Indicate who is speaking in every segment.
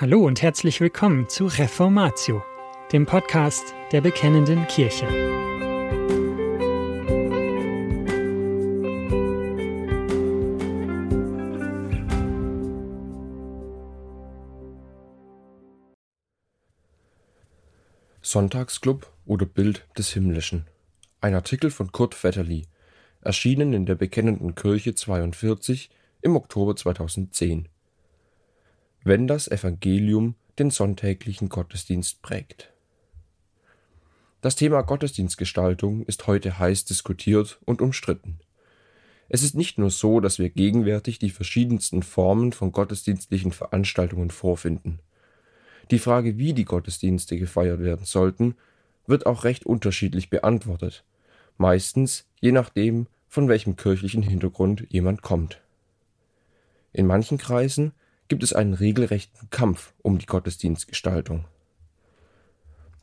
Speaker 1: Hallo und herzlich willkommen zu Reformatio, dem Podcast der Bekennenden Kirche.
Speaker 2: Sonntagsclub oder Bild des Himmlischen. Ein Artikel von Kurt Vetterli, erschienen in der Bekennenden Kirche 42 im Oktober 2010 wenn das Evangelium den sonntäglichen Gottesdienst prägt. Das Thema Gottesdienstgestaltung ist heute heiß diskutiert und umstritten. Es ist nicht nur so, dass wir gegenwärtig die verschiedensten Formen von gottesdienstlichen Veranstaltungen vorfinden. Die Frage, wie die Gottesdienste gefeiert werden sollten, wird auch recht unterschiedlich beantwortet, meistens je nachdem, von welchem kirchlichen Hintergrund jemand kommt. In manchen Kreisen gibt es einen regelrechten Kampf um die Gottesdienstgestaltung.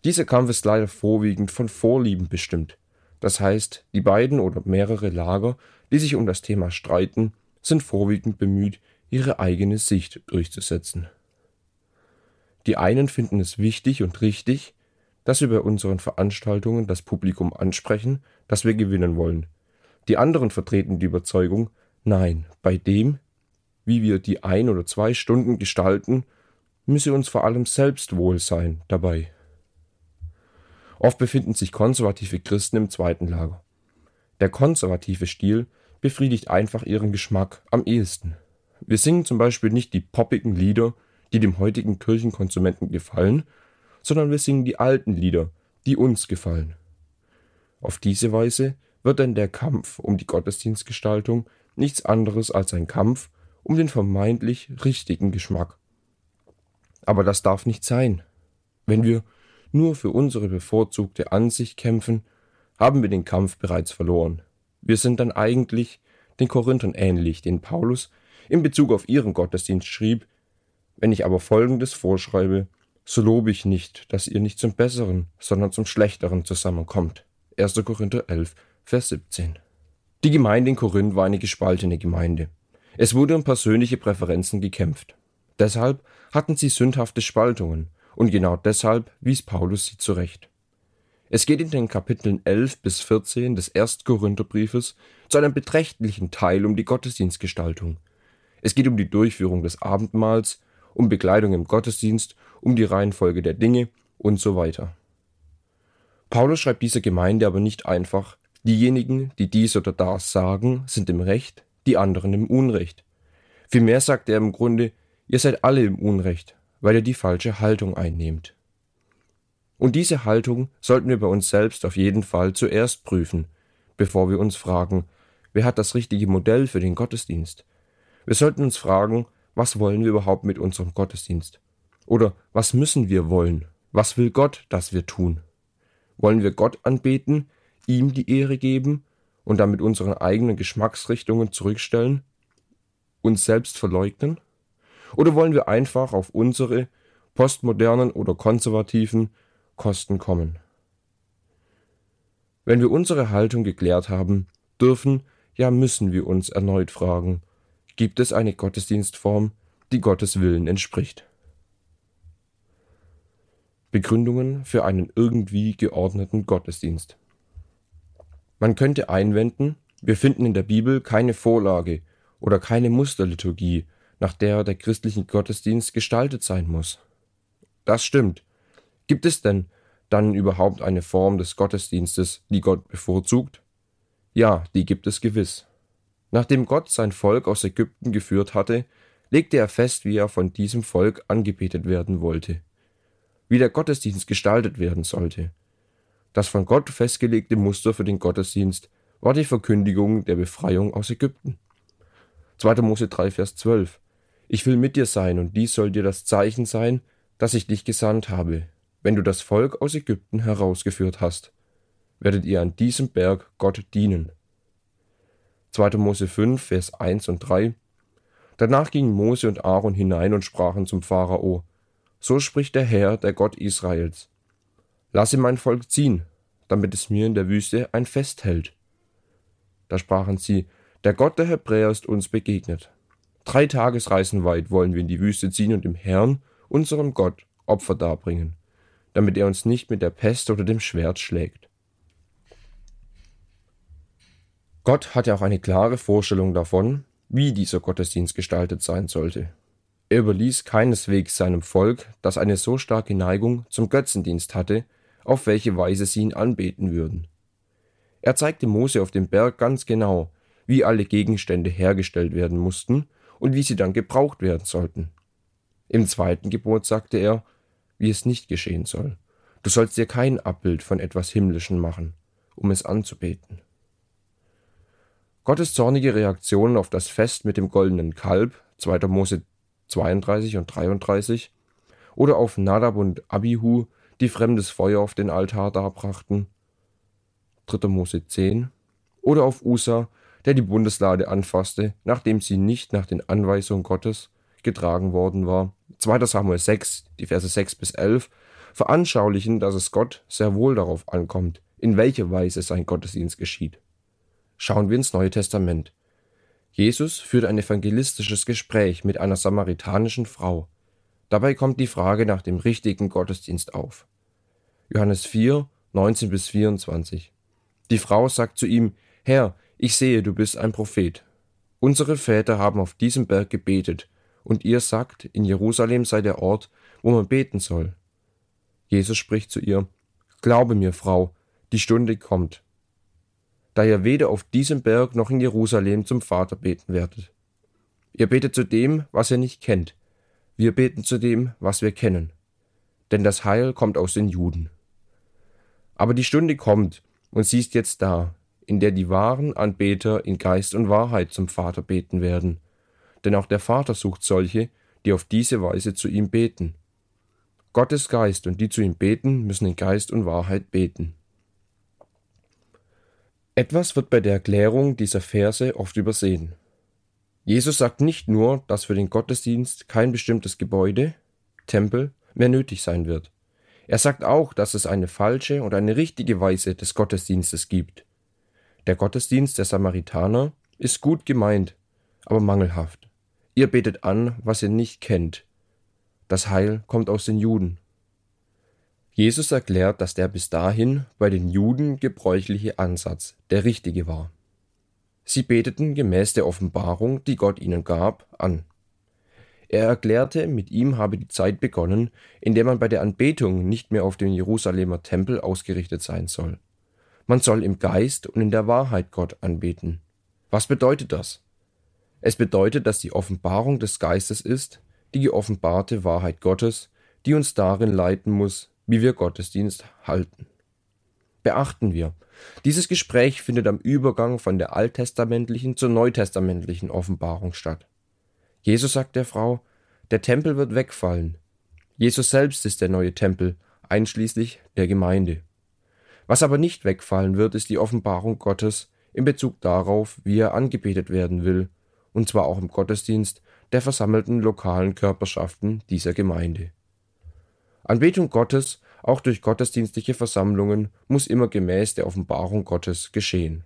Speaker 2: Dieser Kampf ist leider vorwiegend von Vorlieben bestimmt. Das heißt, die beiden oder mehrere Lager, die sich um das Thema streiten, sind vorwiegend bemüht, ihre eigene Sicht durchzusetzen. Die einen finden es wichtig und richtig, dass wir bei unseren Veranstaltungen das Publikum ansprechen, das wir gewinnen wollen. Die anderen vertreten die Überzeugung, nein, bei dem, wie wir die ein oder zwei Stunden gestalten, müsse uns vor allem Selbstwohl sein dabei. Oft befinden sich konservative Christen im zweiten Lager. Der konservative Stil befriedigt einfach ihren Geschmack am ehesten. Wir singen zum Beispiel nicht die poppigen Lieder, die dem heutigen Kirchenkonsumenten gefallen, sondern wir singen die alten Lieder, die uns gefallen. Auf diese Weise wird dann der Kampf um die Gottesdienstgestaltung nichts anderes als ein Kampf um den vermeintlich richtigen Geschmack. Aber das darf nicht sein. Wenn wir nur für unsere bevorzugte Ansicht kämpfen, haben wir den Kampf bereits verloren. Wir sind dann eigentlich den Korinthern ähnlich, den Paulus in Bezug auf ihren Gottesdienst schrieb, wenn ich aber Folgendes vorschreibe, so lobe ich nicht, dass ihr nicht zum Besseren, sondern zum Schlechteren zusammenkommt. 1. Korinther 11, Vers 17. Die Gemeinde in Korinth war eine gespaltene Gemeinde. Es wurde um persönliche Präferenzen gekämpft. Deshalb hatten sie sündhafte Spaltungen, und genau deshalb wies Paulus sie zurecht. Es geht in den Kapiteln 11 bis 14 des ersten Korintherbriefes zu einem beträchtlichen Teil um die Gottesdienstgestaltung. Es geht um die Durchführung des Abendmahls, um Bekleidung im Gottesdienst, um die Reihenfolge der Dinge und so weiter. Paulus schreibt dieser Gemeinde aber nicht einfach, diejenigen, die dies oder das sagen, sind im Recht, die anderen im Unrecht. Vielmehr sagt er im Grunde, ihr seid alle im Unrecht, weil ihr die falsche Haltung einnehmt. Und diese Haltung sollten wir bei uns selbst auf jeden Fall zuerst prüfen, bevor wir uns fragen, wer hat das richtige Modell für den Gottesdienst? Wir sollten uns fragen, was wollen wir überhaupt mit unserem Gottesdienst? Oder was müssen wir wollen? Was will Gott, dass wir tun? Wollen wir Gott anbeten, ihm die Ehre geben und damit unsere eigenen Geschmacksrichtungen zurückstellen, uns selbst verleugnen? Oder wollen wir einfach auf unsere postmodernen oder konservativen Kosten kommen? Wenn wir unsere Haltung geklärt haben, dürfen, ja müssen wir uns erneut fragen, gibt es eine Gottesdienstform, die Gottes Willen entspricht? Begründungen für einen irgendwie geordneten Gottesdienst. Man könnte einwenden, wir finden in der Bibel keine Vorlage oder keine Musterliturgie, nach der der christliche Gottesdienst gestaltet sein muss. Das stimmt. Gibt es denn dann überhaupt eine Form des Gottesdienstes, die Gott bevorzugt? Ja, die gibt es gewiss. Nachdem Gott sein Volk aus Ägypten geführt hatte, legte er fest, wie er von diesem Volk angebetet werden wollte, wie der Gottesdienst gestaltet werden sollte. Das von Gott festgelegte Muster für den Gottesdienst war die Verkündigung der Befreiung aus Ägypten. 2. Mose 3, Vers 12. Ich will mit dir sein, und dies soll dir das Zeichen sein, dass ich dich gesandt habe. Wenn du das Volk aus Ägypten herausgeführt hast, werdet ihr an diesem Berg Gott dienen. 2. Mose 5, Vers 1 und 3. Danach gingen Mose und Aaron hinein und sprachen zum Pharao, So spricht der Herr, der Gott Israels. Lasse mein Volk ziehen, damit es mir in der Wüste ein Fest hält. Da sprachen sie, der Gott der Hebräer ist uns begegnet. Drei Tagesreisen weit wollen wir in die Wüste ziehen und dem Herrn, unserem Gott, Opfer darbringen, damit er uns nicht mit der Pest oder dem Schwert schlägt. Gott hat ja auch eine klare Vorstellung davon, wie dieser Gottesdienst gestaltet sein sollte. Er überließ keineswegs seinem Volk, das eine so starke Neigung zum Götzendienst hatte, auf welche Weise sie ihn anbeten würden. Er zeigte Mose auf dem Berg ganz genau, wie alle Gegenstände hergestellt werden mussten und wie sie dann gebraucht werden sollten. Im zweiten Gebot sagte er, wie es nicht geschehen soll. Du sollst dir kein Abbild von etwas Himmlischen machen, um es anzubeten. Gottes zornige Reaktion auf das Fest mit dem goldenen Kalb, 2. Mose 32 und 33, oder auf Nadab und Abihu, die fremdes Feuer auf den Altar darbrachten, 3. Mose 10, oder auf Usa, der die Bundeslade anfasste, nachdem sie nicht nach den Anweisungen Gottes getragen worden war, 2. Samuel 6, die Verse 6 bis 11, veranschaulichen, dass es Gott sehr wohl darauf ankommt, in welcher Weise sein Gottesdienst geschieht. Schauen wir ins Neue Testament. Jesus führt ein evangelistisches Gespräch mit einer samaritanischen Frau. Dabei kommt die Frage nach dem richtigen Gottesdienst auf. Johannes 4, 19 bis 24. Die Frau sagt zu ihm, Herr, ich sehe, du bist ein Prophet. Unsere Väter haben auf diesem Berg gebetet, und ihr sagt, in Jerusalem sei der Ort, wo man beten soll. Jesus spricht zu ihr, Glaube mir, Frau, die Stunde kommt, da ihr weder auf diesem Berg noch in Jerusalem zum Vater beten werdet. Ihr betet zu dem, was ihr nicht kennt, wir beten zu dem, was wir kennen. Denn das Heil kommt aus den Juden. Aber die Stunde kommt, und sie ist jetzt da, in der die wahren Anbeter in Geist und Wahrheit zum Vater beten werden. Denn auch der Vater sucht solche, die auf diese Weise zu ihm beten. Gottes Geist und die zu ihm beten, müssen in Geist und Wahrheit beten. Etwas wird bei der Erklärung dieser Verse oft übersehen. Jesus sagt nicht nur, dass für den Gottesdienst kein bestimmtes Gebäude, Tempel, mehr nötig sein wird. Er sagt auch, dass es eine falsche und eine richtige Weise des Gottesdienstes gibt. Der Gottesdienst der Samaritaner ist gut gemeint, aber mangelhaft. Ihr betet an, was ihr nicht kennt. Das Heil kommt aus den Juden. Jesus erklärt, dass der bis dahin bei den Juden gebräuchliche Ansatz der richtige war. Sie beteten gemäß der Offenbarung, die Gott ihnen gab, an. Er erklärte, mit ihm habe die Zeit begonnen, in der man bei der Anbetung nicht mehr auf den Jerusalemer Tempel ausgerichtet sein soll. Man soll im Geist und in der Wahrheit Gott anbeten. Was bedeutet das? Es bedeutet, dass die Offenbarung des Geistes ist, die geoffenbarte Wahrheit Gottes, die uns darin leiten muss, wie wir Gottesdienst halten. Beachten wir, dieses Gespräch findet am Übergang von der alttestamentlichen zur neutestamentlichen Offenbarung statt. Jesus sagt der Frau, der Tempel wird wegfallen. Jesus selbst ist der neue Tempel, einschließlich der Gemeinde. Was aber nicht wegfallen wird, ist die Offenbarung Gottes in Bezug darauf, wie er angebetet werden will, und zwar auch im Gottesdienst der versammelten lokalen Körperschaften dieser Gemeinde. Anbetung Gottes auch durch gottesdienstliche Versammlungen muss immer gemäß der Offenbarung Gottes geschehen.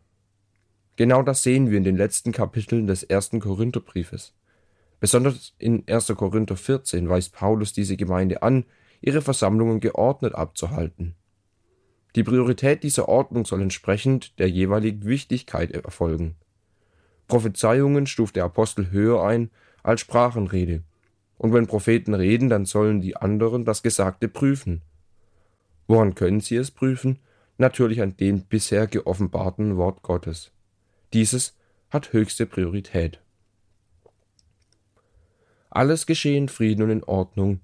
Speaker 2: Genau das sehen wir in den letzten Kapiteln des ersten Korintherbriefes. Besonders in 1. Korinther 14 weist Paulus diese Gemeinde an, ihre Versammlungen geordnet abzuhalten. Die Priorität dieser Ordnung soll entsprechend der jeweiligen Wichtigkeit erfolgen. Prophezeiungen stuft der Apostel höher ein als Sprachenrede. Und wenn Propheten reden, dann sollen die anderen das Gesagte prüfen. Woran können sie es prüfen? Natürlich an dem bisher geoffenbarten Wort Gottes. Dieses hat höchste Priorität. Alles geschehe in Frieden und in Ordnung,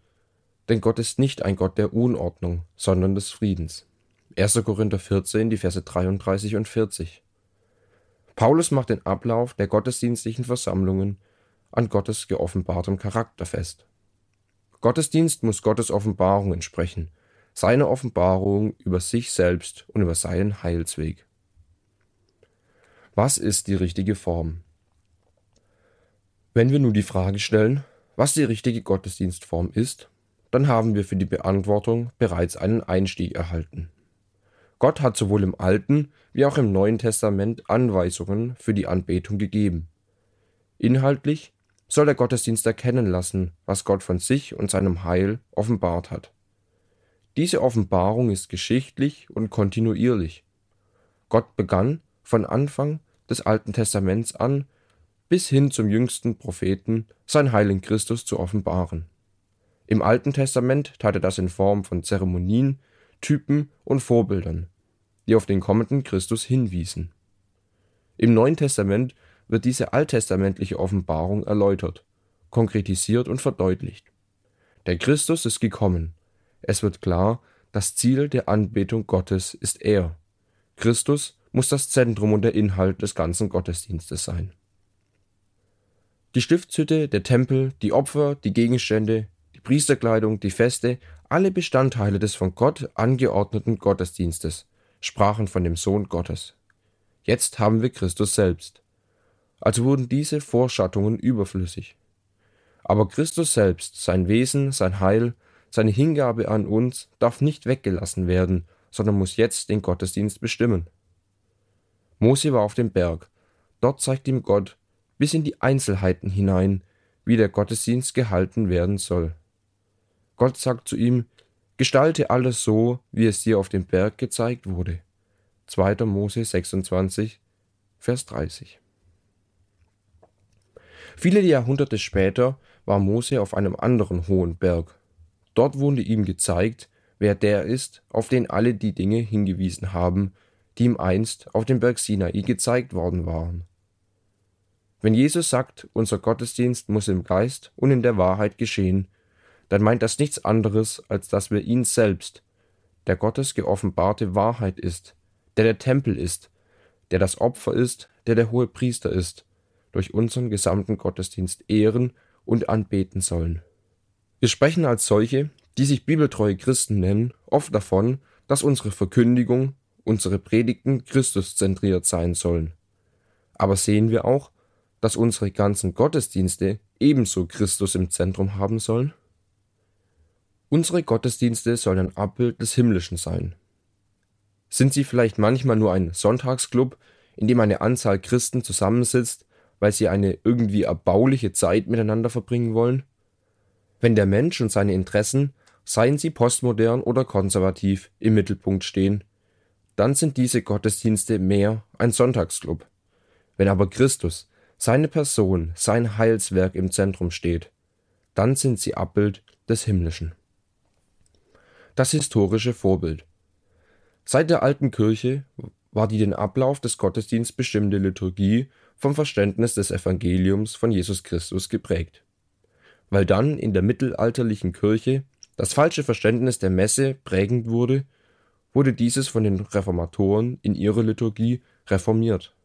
Speaker 2: denn Gott ist nicht ein Gott der Unordnung, sondern des Friedens. 1. Korinther 14, die Verse 33 und 40. Paulus macht den Ablauf der gottesdienstlichen Versammlungen an Gottes geoffenbartem Charakter fest. Gottesdienst muss Gottes Offenbarung entsprechen, seine Offenbarung über sich selbst und über seinen Heilsweg. Was ist die richtige Form? Wenn wir nun die Frage stellen, was die richtige Gottesdienstform ist, dann haben wir für die Beantwortung bereits einen Einstieg erhalten. Gott hat sowohl im Alten wie auch im Neuen Testament Anweisungen für die Anbetung gegeben. Inhaltlich soll der Gottesdienst erkennen lassen, was Gott von sich und seinem Heil offenbart hat. Diese Offenbarung ist geschichtlich und kontinuierlich. Gott begann von Anfang des Alten Testaments an bis hin zum jüngsten Propheten sein Heil in Christus zu offenbaren. Im Alten Testament tat er das in Form von Zeremonien, Typen und Vorbildern, die auf den kommenden Christus hinwiesen. Im Neuen Testament wird diese alttestamentliche Offenbarung erläutert, konkretisiert und verdeutlicht. Der Christus ist gekommen. Es wird klar, das Ziel der Anbetung Gottes ist er. Christus muss das Zentrum und der Inhalt des ganzen Gottesdienstes sein. Die Stiftshütte, der Tempel, die Opfer, die Gegenstände, die Priesterkleidung, die Feste, alle Bestandteile des von Gott angeordneten Gottesdienstes sprachen von dem Sohn Gottes. Jetzt haben wir Christus selbst. Also wurden diese Vorschattungen überflüssig. Aber Christus selbst, sein Wesen, sein Heil, seine Hingabe an uns darf nicht weggelassen werden, sondern muss jetzt den Gottesdienst bestimmen. Mose war auf dem Berg. Dort zeigt ihm Gott bis in die Einzelheiten hinein, wie der Gottesdienst gehalten werden soll. Gott sagt zu ihm, Gestalte alles so, wie es dir auf dem Berg gezeigt wurde. 2. Mose 26, Vers 30. Viele Jahrhunderte später war Mose auf einem anderen hohen Berg. Dort wurde ihm gezeigt, wer der ist, auf den alle die Dinge hingewiesen haben, die ihm einst auf dem Berg Sinai gezeigt worden waren. Wenn Jesus sagt, unser Gottesdienst muss im Geist und in der Wahrheit geschehen, dann meint das nichts anderes, als dass wir ihn selbst, der Gottes geoffenbarte Wahrheit ist, der der Tempel ist, der das Opfer ist, der der hohe Priester ist, durch unseren gesamten Gottesdienst ehren und anbeten sollen. Wir sprechen als solche, die sich bibeltreue Christen nennen, oft davon, dass unsere Verkündigung, unsere Predigten Christuszentriert sein sollen. Aber sehen wir auch, dass unsere ganzen Gottesdienste ebenso Christus im Zentrum haben sollen? Unsere Gottesdienste sollen ein Abbild des Himmlischen sein. Sind sie vielleicht manchmal nur ein Sonntagsclub, in dem eine Anzahl Christen zusammensitzt weil sie eine irgendwie erbauliche Zeit miteinander verbringen wollen? Wenn der Mensch und seine Interessen, seien sie postmodern oder konservativ, im Mittelpunkt stehen, dann sind diese Gottesdienste mehr ein Sonntagsclub. Wenn aber Christus, seine Person, sein Heilswerk im Zentrum steht, dann sind sie Abbild des Himmlischen. Das historische Vorbild. Seit der alten Kirche war die den Ablauf des Gottesdienstes bestimmte Liturgie vom Verständnis des Evangeliums von Jesus Christus geprägt. Weil dann in der mittelalterlichen Kirche das falsche Verständnis der Messe prägend wurde, wurde dieses von den Reformatoren in ihrer Liturgie reformiert.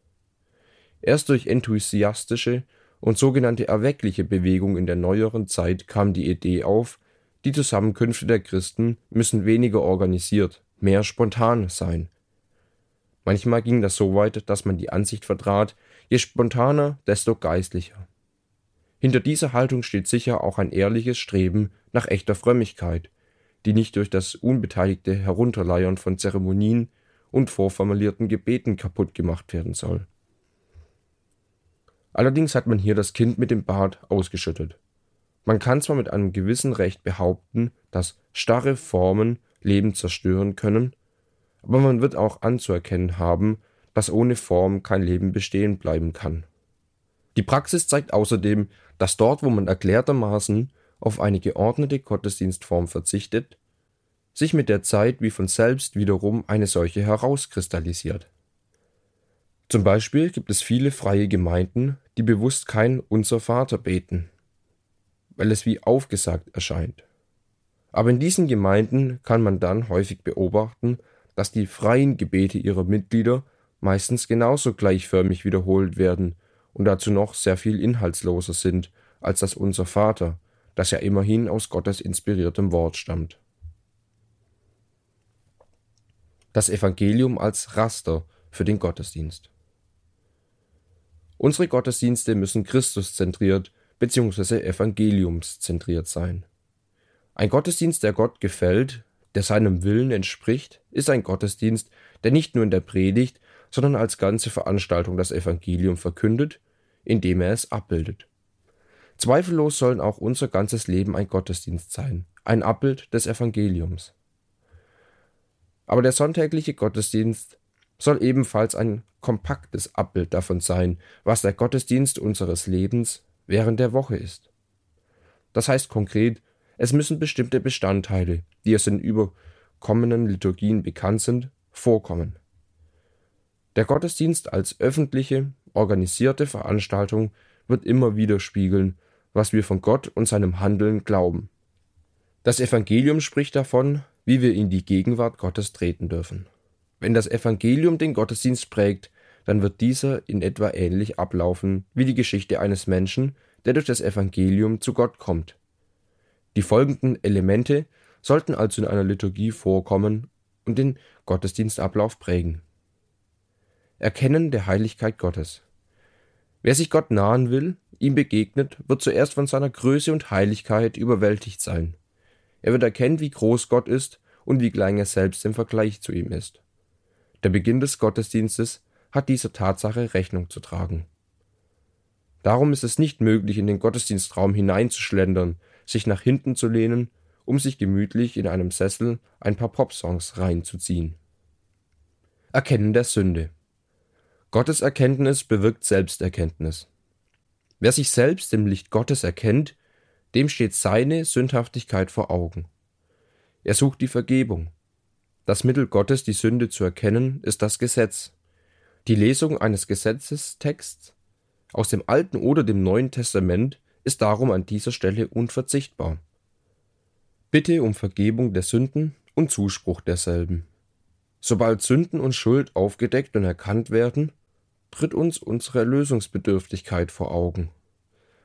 Speaker 2: Erst durch enthusiastische und sogenannte erweckliche Bewegung in der neueren Zeit kam die Idee auf, die Zusammenkünfte der Christen müssen weniger organisiert, mehr spontan sein. Manchmal ging das so weit, dass man die Ansicht vertrat, Je spontaner, desto geistlicher. Hinter dieser Haltung steht sicher auch ein ehrliches Streben nach echter Frömmigkeit, die nicht durch das unbeteiligte Herunterleiern von Zeremonien und vorformulierten Gebeten kaputt gemacht werden soll. Allerdings hat man hier das Kind mit dem Bart ausgeschüttet. Man kann zwar mit einem gewissen Recht behaupten, dass starre Formen Leben zerstören können, aber man wird auch anzuerkennen haben, dass ohne Form kein Leben bestehen bleiben kann. Die Praxis zeigt außerdem, dass dort, wo man erklärtermaßen auf eine geordnete Gottesdienstform verzichtet, sich mit der Zeit wie von selbst wiederum eine solche herauskristallisiert. Zum Beispiel gibt es viele freie Gemeinden, die bewusst kein Unser Vater beten, weil es wie aufgesagt erscheint. Aber in diesen Gemeinden kann man dann häufig beobachten, dass die freien Gebete ihrer Mitglieder meistens genauso gleichförmig wiederholt werden und dazu noch sehr viel inhaltsloser sind als das Unser Vater, das ja immerhin aus Gottes inspiriertem Wort stammt. Das Evangelium als Raster für den Gottesdienst. Unsere Gottesdienste müssen Christuszentriert bzw. evangeliumszentriert sein. Ein Gottesdienst, der Gott gefällt, der seinem Willen entspricht, ist ein Gottesdienst, der nicht nur in der Predigt, sondern als ganze Veranstaltung das Evangelium verkündet, indem er es abbildet. Zweifellos sollen auch unser ganzes Leben ein Gottesdienst sein, ein Abbild des Evangeliums. Aber der sonntägliche Gottesdienst soll ebenfalls ein kompaktes Abbild davon sein, was der Gottesdienst unseres Lebens während der Woche ist. Das heißt konkret, es müssen bestimmte Bestandteile, die aus den überkommenen Liturgien bekannt sind, vorkommen. Der Gottesdienst als öffentliche, organisierte Veranstaltung wird immer widerspiegeln, was wir von Gott und seinem Handeln glauben. Das Evangelium spricht davon, wie wir in die Gegenwart Gottes treten dürfen. Wenn das Evangelium den Gottesdienst prägt, dann wird dieser in etwa ähnlich ablaufen wie die Geschichte eines Menschen, der durch das Evangelium zu Gott kommt. Die folgenden Elemente sollten also in einer Liturgie vorkommen und den Gottesdienstablauf prägen. Erkennen der Heiligkeit Gottes. Wer sich Gott nahen will, ihm begegnet, wird zuerst von seiner Größe und Heiligkeit überwältigt sein. Er wird erkennen, wie groß Gott ist und wie klein er selbst im Vergleich zu ihm ist. Der Beginn des Gottesdienstes hat dieser Tatsache Rechnung zu tragen. Darum ist es nicht möglich, in den Gottesdienstraum hineinzuschlendern, sich nach hinten zu lehnen, um sich gemütlich in einem Sessel ein paar Popsongs reinzuziehen. Erkennen der Sünde. Gottes Erkenntnis bewirkt Selbsterkenntnis. Wer sich selbst im Licht Gottes erkennt, dem steht seine Sündhaftigkeit vor Augen. Er sucht die Vergebung. Das Mittel Gottes, die Sünde zu erkennen, ist das Gesetz. Die Lesung eines Gesetzestexts aus dem Alten oder dem Neuen Testament ist darum an dieser Stelle unverzichtbar. Bitte um Vergebung der Sünden und Zuspruch derselben. Sobald Sünden und Schuld aufgedeckt und erkannt werden, tritt uns unsere Erlösungsbedürftigkeit vor Augen.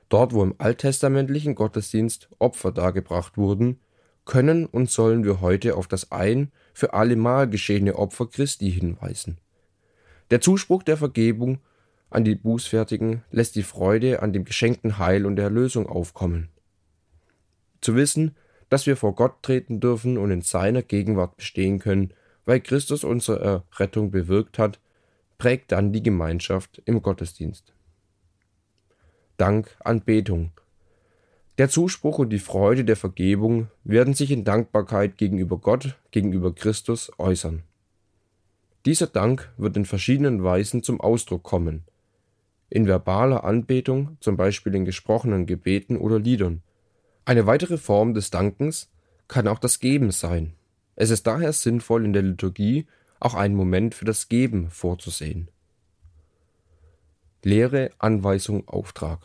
Speaker 2: Dort, wo im alttestamentlichen Gottesdienst Opfer dargebracht wurden, können und sollen wir heute auf das ein für allemal geschehene Opfer Christi hinweisen. Der Zuspruch der Vergebung an die Bußfertigen lässt die Freude an dem geschenkten Heil und der Erlösung aufkommen. Zu wissen, dass wir vor Gott treten dürfen und in seiner Gegenwart bestehen können, weil Christus unsere Rettung bewirkt hat, prägt dann die Gemeinschaft im Gottesdienst. Dank, Anbetung. Der Zuspruch und die Freude der Vergebung werden sich in Dankbarkeit gegenüber Gott, gegenüber Christus äußern. Dieser Dank wird in verschiedenen Weisen zum Ausdruck kommen. In verbaler Anbetung, zum Beispiel in gesprochenen Gebeten oder Liedern. Eine weitere Form des Dankens kann auch das Geben sein. Es ist daher sinnvoll, in der Liturgie auch einen Moment für das Geben vorzusehen. Lehre, Anweisung, Auftrag.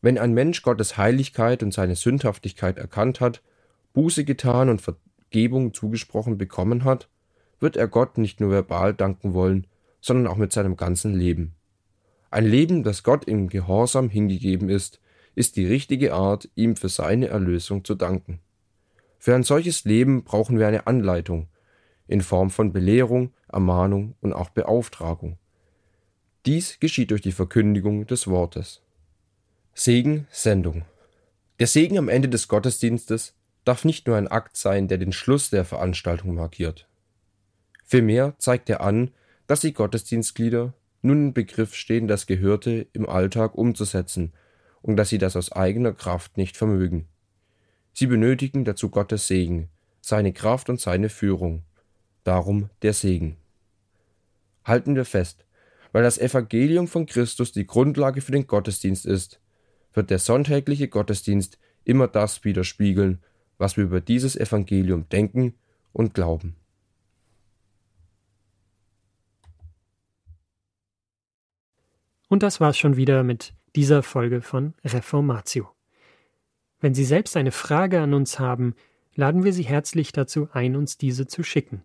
Speaker 2: Wenn ein Mensch Gottes Heiligkeit und seine Sündhaftigkeit erkannt hat, Buße getan und Vergebung zugesprochen bekommen hat, wird er Gott nicht nur verbal danken wollen, sondern auch mit seinem ganzen Leben. Ein Leben, das Gott im Gehorsam hingegeben ist, ist die richtige Art, ihm für seine Erlösung zu danken. Für ein solches Leben brauchen wir eine Anleitung in Form von Belehrung, Ermahnung und auch Beauftragung. Dies geschieht durch die Verkündigung des Wortes. Segen, Sendung. Der Segen am Ende des Gottesdienstes darf nicht nur ein Akt sein, der den Schluss der Veranstaltung markiert. Vielmehr zeigt er an, dass die Gottesdienstglieder nun im Begriff stehen, das Gehörte im Alltag umzusetzen und dass sie das aus eigener Kraft nicht vermögen. Sie benötigen dazu Gottes Segen, seine Kraft und seine Führung. Darum der Segen. Halten wir fest, weil das Evangelium von Christus die Grundlage für den Gottesdienst ist, wird der sonntägliche Gottesdienst immer das widerspiegeln, was wir über dieses Evangelium denken und glauben.
Speaker 1: Und das war's schon wieder mit dieser Folge von Reformatio. Wenn Sie selbst eine Frage an uns haben, laden wir Sie herzlich dazu ein, uns diese zu schicken.